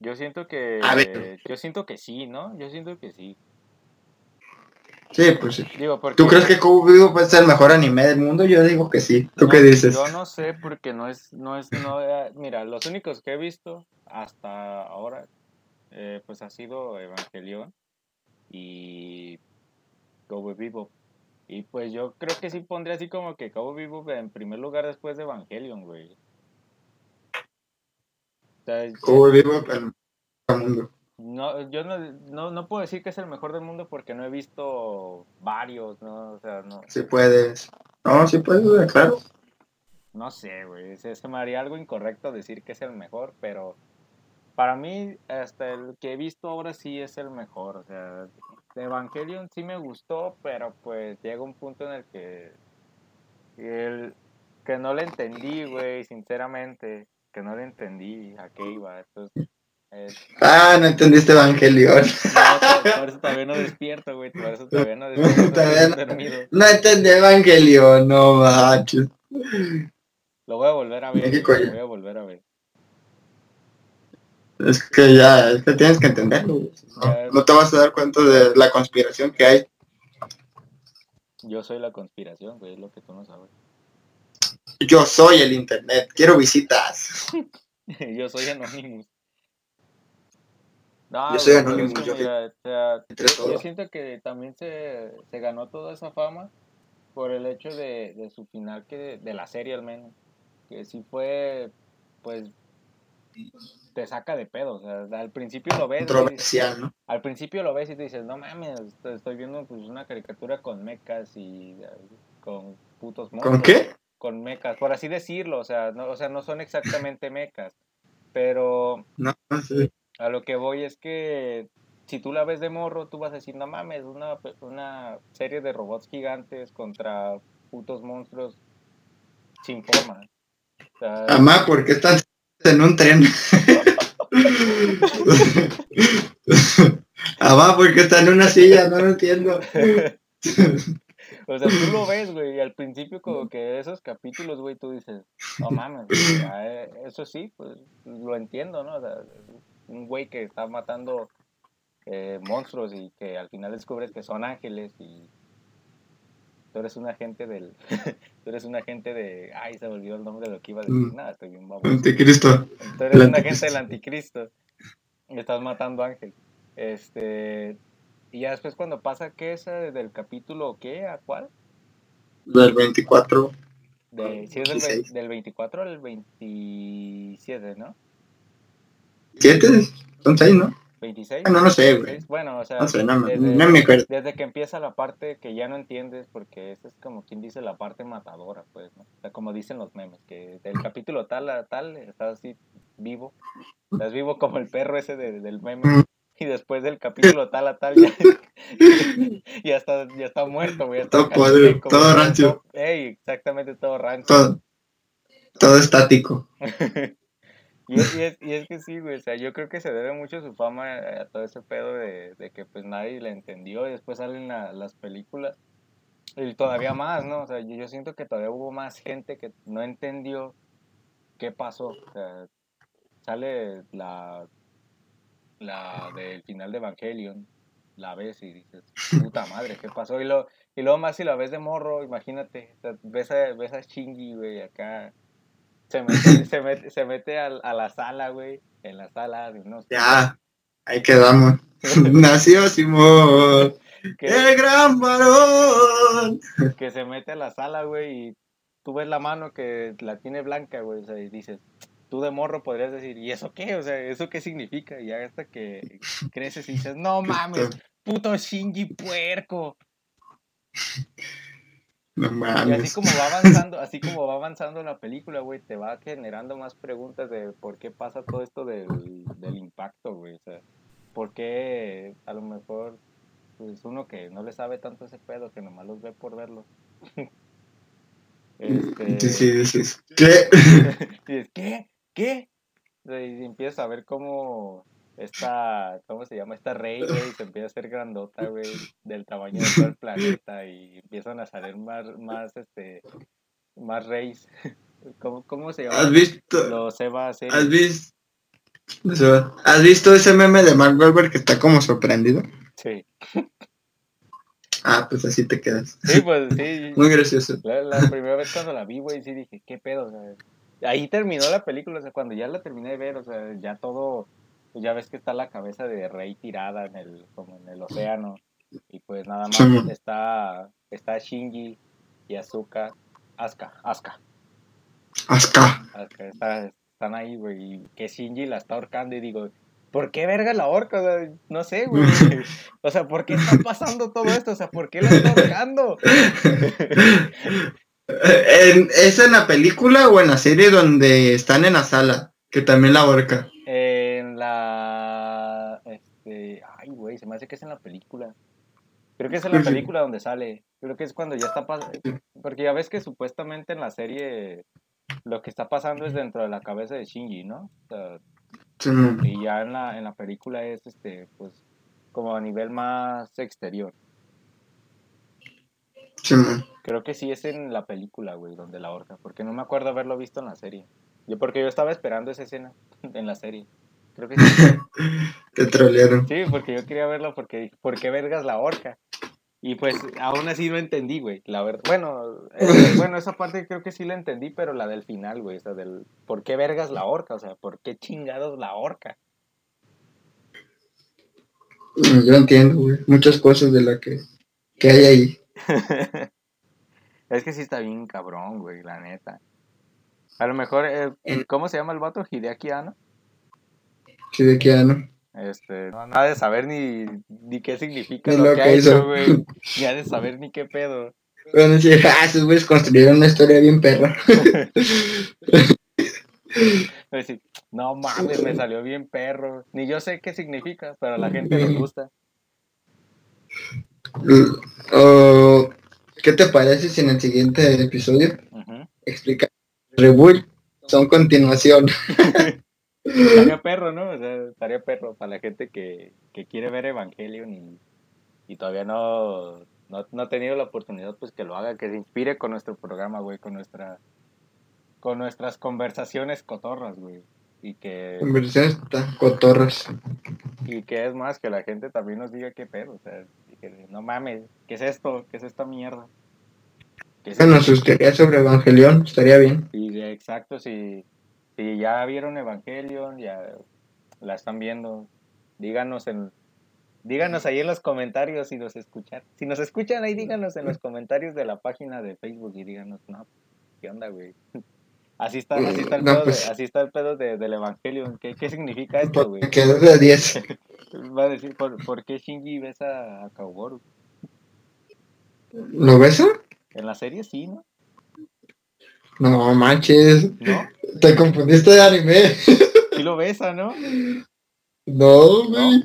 yo siento que. A ver. Yo siento que sí, ¿no? Yo siento que sí. Sí, pues sí. Digo, porque. ¿Tú crees que Cowboy Vivo es el mejor anime del mundo? Yo digo que sí. ¿Tú no, qué dices? Yo no sé porque no es, no es, no, mira, los únicos que he visto hasta ahora, eh, pues ha sido Evangelion y Cowboy Bebop. Y pues yo creo que sí pondría así como que Cowboy Bebop en primer lugar después de Evangelion, güey. O sea, Cowboy Vivo el mejor mundo. no, yo no, no, no puedo decir que es el mejor del mundo porque no he visto varios, ¿no? O sea, no, Sí puedes. No, sí puedes, claro. No sé, güey. Se, se me haría algo incorrecto decir que es el mejor, pero para mí, hasta el que he visto ahora sí es el mejor. O sea, Evangelion sí me gustó, pero pues llega un punto en el que. El, que no le entendí, güey, sinceramente. Que no le entendí a qué iba. Entonces, Ah, no entendiste Evangelion. no, por, eso todavía no despierto, güey. Por eso todavía no despierto. Todavía no. dormido. No entendí Evangelion, no manches. Lo voy a volver a ver. Lo voy a volver a ver. Es que ya, es que tienes que entenderlo. No, no te vas a dar cuenta de la conspiración que hay. Yo soy la conspiración, güey, es lo que tú no sabes. Yo soy el internet, quiero visitas. Yo soy Anonymous. No, Yo soy es que yo- mira, o sea, entre yo siento que también se, se ganó toda esa fama por el hecho de, de su final, que de la serie al menos, que sí fue, pues, te saca de pedo, o sea, al principio lo ves, al principio lo ves y te dices, no mames, estoy- viendo pues una caricatura con mechas y con putos monstruos. ¿Con qué? Con mechas, por así decirlo, o sea, no, o sea, no son exactamente mechas, pero No, a lo que voy es que si tú la ves de morro, tú vas a decir, no mames, una, una serie de robots gigantes contra putos monstruos sin forma. O sea, Mamá, ¿por qué estás en un tren? Mamá, ¿por qué está en una silla? No lo entiendo. o sea, tú lo ves, güey, y al principio como que esos capítulos, güey, tú dices, no mames, eh, eso sí, pues lo entiendo, ¿no? O sea, un güey que está matando eh, monstruos y que al final descubres que son ángeles y tú eres un agente del... tú eres un agente de... Ay, se me olvidó el nombre de lo que iba a decir. Mm. Nada, estoy bien baboso. Anticristo. Tú eres un agente del anticristo. Y estás matando ángeles. Este... Y ya después cuando pasa que esa del capítulo, ¿qué? ¿A cuál? Del 24. De, sí, es del, ve- 26. del 24 al 27, ¿no? ¿Siete? Son seis, ¿no? 26. Ah, no, no sé, güey. 26. Bueno, o sea, No sé, no, me- desde, no me acuerdo. desde que empieza la parte que ya no entiendes, porque esa es como quien dice la parte matadora, pues, ¿no? O sea, como dicen los memes, que del capítulo tal a tal estás así vivo, estás vivo como el perro ese de- del meme, Mm. y después del capítulo tal a tal ya, ya, está, ya está muerto, güey. está Todo rancio. Ey, exactamente todo rancho. Todo, todo estático. Y es, y, es, y es que sí, güey, o sea, yo creo que se debe mucho su fama a, a todo ese pedo de, de que pues nadie le entendió y después salen la- las películas y todavía más, ¿no? O sea, yo, yo siento que todavía hubo más gente que no entendió qué pasó. O sea, sale la, la del final de Evangelion, la ves y dices, puta madre, ¿qué pasó? Y, lo, y luego más si la ves de morro, imagínate, o sea, ves, a, ves a Shinji, güey, acá se mete, se mete, se mete a, a la sala, güey, en la sala de unos... Ya, ahí quedamos. Nació Simón, Que, el gran varón. que se mete a la sala, güey, y tú ves la mano que la tiene blanca, güey, o sea, y dices, tú de morro podrías decir, ¿y eso qué? O sea, ¿eso qué significa? Y hasta que creces y dices, no mames, puto Shinji puerco. No Y así como va avanzando, así como va avanzando la película, güey, te va generando más preguntas de por qué pasa todo esto del, del impacto, güey. O sea, por qué a lo mejor, pues uno que no le sabe tanto ese pedo, que nomás los ve por verlo. este, Sí, sí, sí. ¿Qué? dices, ¿qué? ¿Qué? Y empiezas a ver cómo esta, ¿cómo se llama? Esta rey, güey, se empieza a hacer grandota, güey, del tamaño de todo el planeta y empiezan a salir más, más, este, más reyes. ¿Cómo, cómo se llama? ¿Has visto? Los Eva ¿Has series. visto? Eso, ¿Has visto ese meme de Mark Wahlberg que está como sorprendido? Sí. Ah, pues así te quedas. Sí, pues sí. Muy gracioso. La, la primera vez cuando la vi, güey, sí dije, ¿qué pedo? O sea, ahí terminó la película, o sea, cuando ya la terminé de ver, o sea, ya todo, pues ya ves que está la cabeza de Rey tirada en el, como en el océano, y pues nada más Sí, está, está Shinji y Asuka, Asuka, Asuka, Asuka. Asuka, está- están ahí, güey, y que Shinji la está ahorcando, y digo, ¿por qué verga la horca? O sea, no sé, güey, o sea, ¿por qué está pasando todo esto? O sea, ¿por qué la está ahorcando? ¿En- ¿Es en la película o en la serie donde están en la sala? Que también la horca. La. Este. Ay, güey, se me hace que es en la película. Creo que es en la película donde sale. Creo que es cuando ya está pasando. Porque ya ves que supuestamente en la serie lo que está pasando es dentro de la cabeza de Shinji, ¿no? O sea, Sí, mon. y ya en la, en la película es este, pues, como a nivel más exterior. Sí. Creo que sí es en la película, güey, donde la horca. Porque no me acuerdo haberlo visto en la serie. Yo, porque yo estaba esperando esa escena en la serie. Creo que sí. Te trolearon. Sí, porque yo quería verlo porque dije, ¿por qué vergas la horca? Y pues aún así no entendí, güey, la verdad. Bueno, eh, bueno, esa parte creo que sí la entendí, pero la del final, güey, o sea, del ¿por qué vergas la horca? O sea, ¿por qué chingados la horca? Mm, Yo entiendo, güey. Muchas cosas de la que, que hay ahí. es que sí está bien cabrón, güey, la neta. A lo mejor, eh, ¿cómo se llama el vato? Hideaki Anno. Sí, de no. Este, no ha de saber ni, ni qué significa Ni lo, lo que ha hecho, hizo. güey. Ni ha de saber ni qué pedo. Bueno, sí, ah, esos güeyes construyeron una historia bien perra. A decir, no mames, me salió bien perro. Ni yo sé qué significa, pero a la gente les gusta. O, ¿Qué te parece si en el siguiente episodio Ujú. explica Rebuild son continuación? Estaría perro, ¿no? O sea, estaría perro para la gente que, que quiere ver Evangelion y, y todavía no, no, no ha tenido la oportunidad, pues que lo haga, que se inspire con nuestro programa, güey, con nuestra con nuestras conversaciones cotorras, güey. Y que, Conversaciones tan cotorras. y que es más, que la gente también nos diga qué pedo, o sea, que no mames, ¿qué es esto? ¿Qué es esta mierda? ¿Qué es Bueno, sus teorías sobre Evangelión estaría bien. Y exacto, si, si ya vieron Evangelion, ya la están viendo, díganos en díganos ahí en los comentarios si nos escuchan. Si nos escuchan ahí, díganos en los comentarios de la página de Facebook y díganos, no, ¿qué onda, güey? Así está, así está el No, pedo, pues- de, así está el pedo de, del Evangelion. ¿Qué, qué significa esto, güey? Es de 10. Va a decir, ¿por, por qué Shinji besa a Kaoboru? ¿Lo besa? En la serie sí, ¿no? No manches. ¿No? Te confundiste de anime. Sí lo besa, ¿no? No, güey.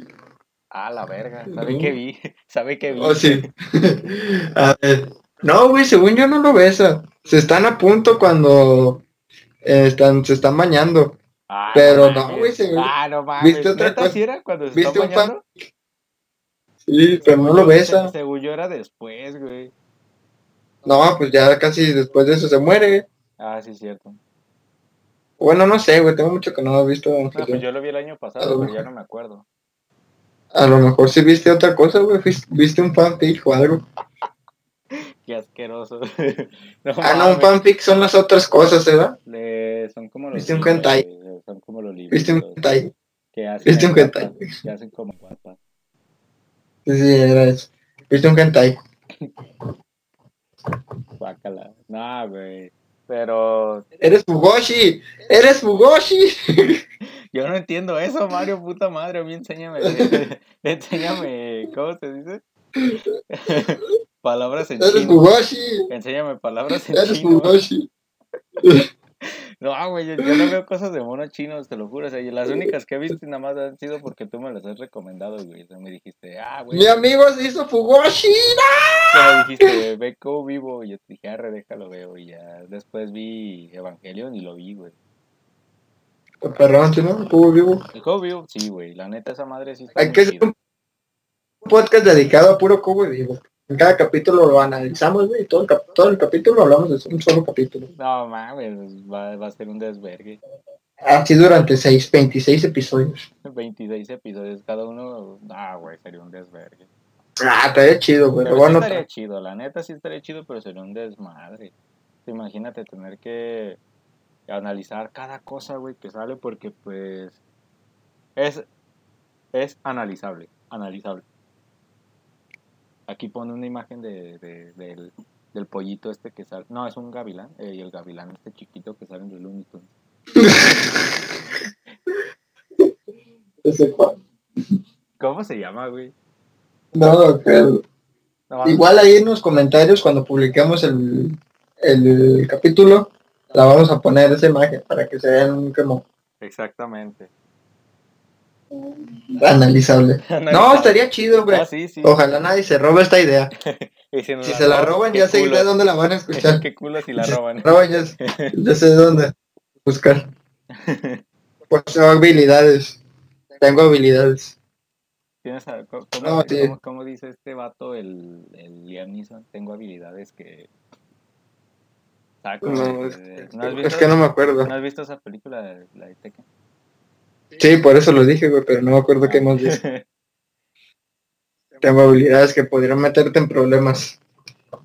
Ah, la verga. ¿Sabe No. qué vi? ¿Sabe qué vi? Oh, sí. A ver. No, güey, según yo no lo besa. Se están a punto cuando eh, están, se están bañando. Ah, Pero no, güey, se- Ah, no mames. ¿viste otra ¿Neta cosa? sí era cuando se ¿Viste un bañando? Sí, pero no lo besa. se- Según yo era después, güey. No, pues ya casi después de eso se muere. Ah, sí, cierto. Bueno, no sé, güey, tengo mucho que no he visto. No, pues yo lo vi el año pasado, pero ya no me acuerdo. A lo mejor si viste otra cosa, güey, viste un fanfic o algo. Qué asqueroso. Ah, no, un fanfic son las otras cosas, ¿verdad? Le- Son como los Viste un libros, hentai. Son como los libros. Viste un hentai. Que hacen Viste un en hentai. Que hacen como guapa. Sí, sí, era eso. Viste un hentai. Guácala. No, güey. Pero Eres Fugoshi, eres Fugoshi. yo no entiendo eso, Mario, puta madre. A mí enséñame. enséñame. ¿Cómo se dice? palabras en Eres chino. Fugoshi, Enséñame palabras en eres chino. Fugoshi. No, güey, yo, yo no veo cosas de monos chinos, te lo juro. O sea, y las únicas que he visto nada más han sido porque tú me las has recomendado, güey. O sea, me dijiste, ah, güey. Mi amigo se hizo Fugoshi. me dijiste, ve Code Vivo. Y yo te dije, arre, déjalo veo. Y ya después vi Evangelion y lo vi, güey. Perdón, ¿sí no? Fugo vivo. El Code Vivo, sí, güey. La neta, esa madre sí está Hay que hacer un podcast dedicado a puro cubo vivo. En cada capítulo lo analizamos, güey. Todo el, cap- todo el capítulo hablamos de un solo capítulo. No, mames, va, va a ser un desvergue. Así durante seis, 26 episodios. 26 episodios cada uno. Ah, güey, sería un desvergue. Ah, estaría chido, güey. Pero sí a estaría chido, la neta sí estaría chido, pero sería un desmadre. Imagínate tener que analizar cada cosa, güey, que sale porque, pues, es, es analizable, analizable. Aquí pone una imagen de, de- del, del pollito este que sale, no, es un gavilán, eh, y el gavilán este chiquito que sale en los Looney. Ese. ¿Cómo se llama, güey? No, mames. igual ahí en los comentarios cuando publiquemos el, el capítulo, la vamos a poner esa imagen para que se vean como Exactamente. analizable. No, estaría chido, güey. Ah, sí, sí. Ojalá nadie se robe esta idea. Si, se la roban, ya sé de dónde la van a escuchar. Qué culo si la roban. roban, ya, ya sé dónde buscar. Pues tengo habilidades. Tengo habilidades. ¿Tienes a- ¿cómo, No, sí. cómo- cómo dice este vato, el, el Liam Neeson? Tengo habilidades que... Saco, No, es, que- ¿No has es visto, que no me acuerdo. ¿no has visto esa película, de- la de Tekken? Sí, por eso lo dije, güey, pero no me acuerdo qué hemos visto. Tengo habilidades que podrían meterte en problemas.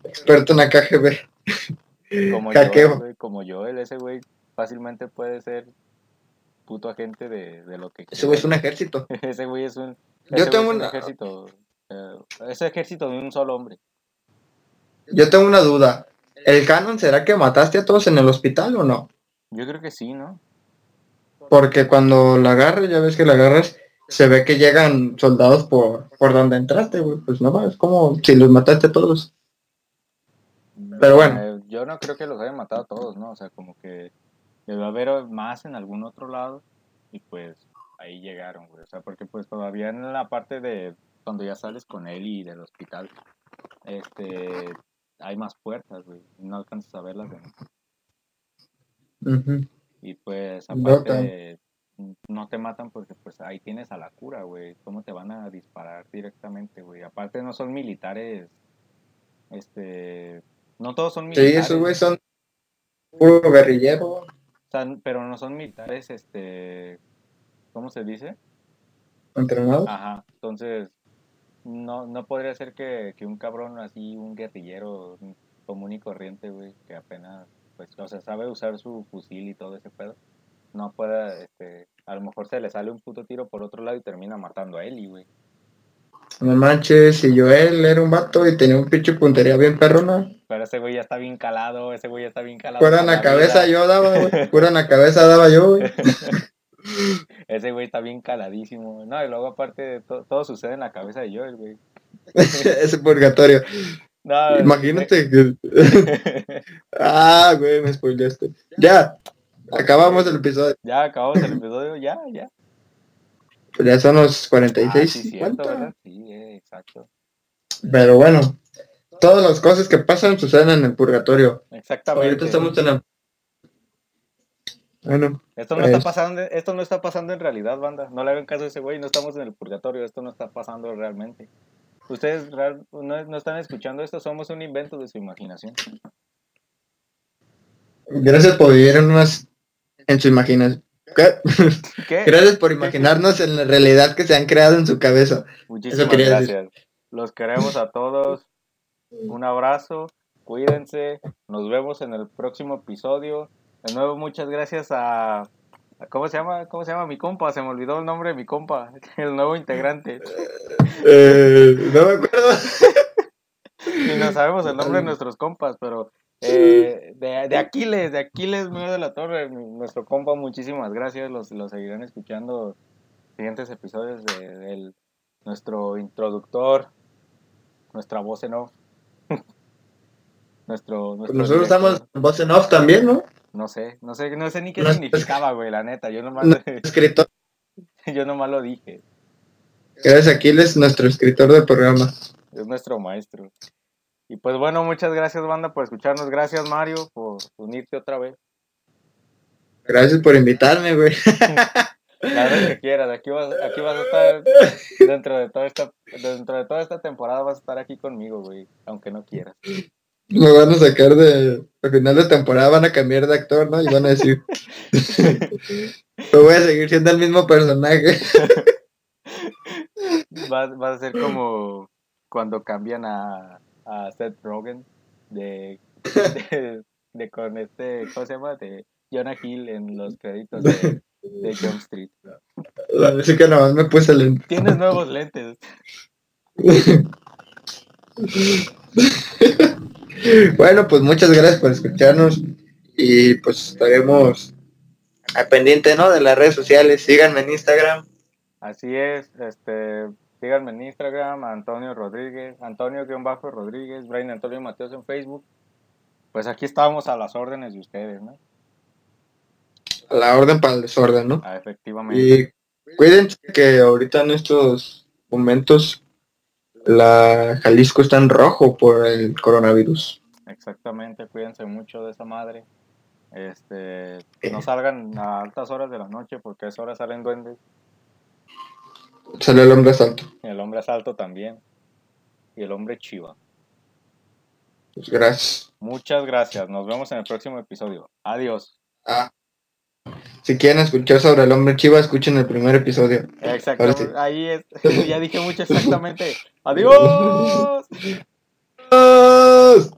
Experto en AKGB. como yo, güey, como yo, él, ese güey fácilmente puede ser puto agente de, de lo que Ese güey es un ejército. Ese güey es un, Yo Ese güey tengo es un una- ejército. eh, es ejército de un solo hombre. Yo tengo una duda. ¿El canon será que mataste a todos en el hospital o no? Yo creo que sí, ¿no? Porque cuando la agarras, ya ves que la agarras, se ve que llegan soldados por, por donde entraste, güey. Pues no, es como si los mataste a todos. Pero bueno. Eh, yo no creo que los hayan matado a todos, ¿no? O sea, como que debe haber más en algún otro lado y pues ahí llegaron, güey. O sea, porque pues todavía en la parte de cuando ya sales con él y del hospital, este, hay más puertas, güey. No alcanzas a verlas. de-. Y pues aparte no te matan porque pues ahí tienes a la cura, güey. ¿Cómo te van a disparar directamente, güey? Aparte no son militares, este, no todos son Sí, militares. esos güey son puro guerrillero. O sea, pero no son militares, este, ¿cómo se dice? Entrenados. Ajá, entonces no, no podría ser que, que un cabrón así, un guerrillero común y corriente, güey, que apenas, pues, o sea, sabe usar su fusil y todo ese pedo, no pueda, este, a lo mejor se le sale un puto tiro por otro lado y termina matando a Eli, güey. No manches, si Joel era un vato y tenía un pinche puntería bien perrona. Pero ese güey ya está bien calado, ese güey ya está bien calado. Fuera en la cabeza vida. yo daba, güey. Fuera en la cabeza daba yo, güey. Ese güey está bien caladísimo. No, y luego aparte to- todo sucede en la cabeza de Joel, güey. Ese purgatorio. No, Imagínate que... ah, güey, me spoileaste. Ya, acabamos el episodio. Ya acabamos el episodio, ya, ya. Pues ya son los 46, Ah, sí, cierto, 50. ¿verdad? Sí, eh, exacto. Pero bueno, todas las cosas que pasan suceden en el purgatorio. Exactamente. Ahorita estamos en el... Bueno, Esto no está Es- pasando, esto no está pasando en realidad, banda. No le hagan caso a ese güey, no estamos en el purgatorio, esto no está pasando realmente. Ustedes no, no están escuchando esto, somos un invento de su imaginación. gracias por vivir en su imaginación. ¿Qué? ¿Qué? Gracias por imaginarnos en la realidad que se han creado en su cabeza. Muchísimas decir. gracias. Los queremos a todos. Un abrazo, cuídense. Nos vemos en el próximo episodio. De nuevo, muchas gracias a. ¿Cómo se llama? ¿Cómo se llama mi compa? Se me olvidó el nombre de mi compa, el nuevo integrante. Eh, no me acuerdo. Y no sabemos el nombre de nuestros compas, pero eh, de, de Aquiles, de Aquiles mío de la Torre, nuestro compa, muchísimas gracias. Los, los seguirán escuchando siguientes episodios de, nuestro introductor, nuestra voz en off. nuestro, nuestro Nosotros director. estamos en voz en off también, ¿no? No sé, no sé, no sé ni qué No- significaba, güey, la neta. Yo nomás, Escritor. yo nomás lo dije. Gracias, Aquiles, nuestro escritor del programa. Es nuestro maestro. Y pues bueno, muchas gracias, banda, por escucharnos. Gracias, Mario, por unirte otra vez. Gracias por invitarme, güey. La vez que quieras, aquí vas, aquí vas a estar dentro de toda esta, dentro de toda esta temporada vas a estar aquí conmigo, güey, aunque no quieras. Me van a sacar de... Al final de temporada van a cambiar de actor, ¿no? Y van a decir... Yo voy a seguir siendo el mismo personaje. Vas, vas a ser como cuando cambian a, a Seth Rogen de, de, de con este, ¿cómo se llama? De Jonah Hill en los créditos de, de Jump Street. Así que nada más me puse el... Tienes nuevos lentes. Bueno, pues muchas gracias por escucharnos y pues estaremos al pendiente, ¿no? De las redes sociales. Síganme en Instagram. Así es, este, síganme en Instagram, Antonio Rodríguez, Antonio-Rodríguez, Brian Antonio Mateos en Facebook. Pues aquí estamos a las órdenes de ustedes, ¿no? A la orden para el desorden, ¿no? Ah, efectivamente. Y cuídense que ahorita en estos momentos la Jalisco está en rojo por el coronavirus. Exactamente, cuídense mucho de esa madre. Este, no salgan a altas horas de la noche porque a esa hora salen duendes. Sale el hombre salto. Y el hombre asalto también. Y el hombre chiva. Pues gracias. Muchas gracias. Nos vemos en el próximo episodio. Adiós. Ah, si quieren escuchar sobre el hombre chiva, escuchen el primer episodio. Exacto. Sí. Ahí es. Ya dije mucho exactamente. Adiós. ¡Adiós!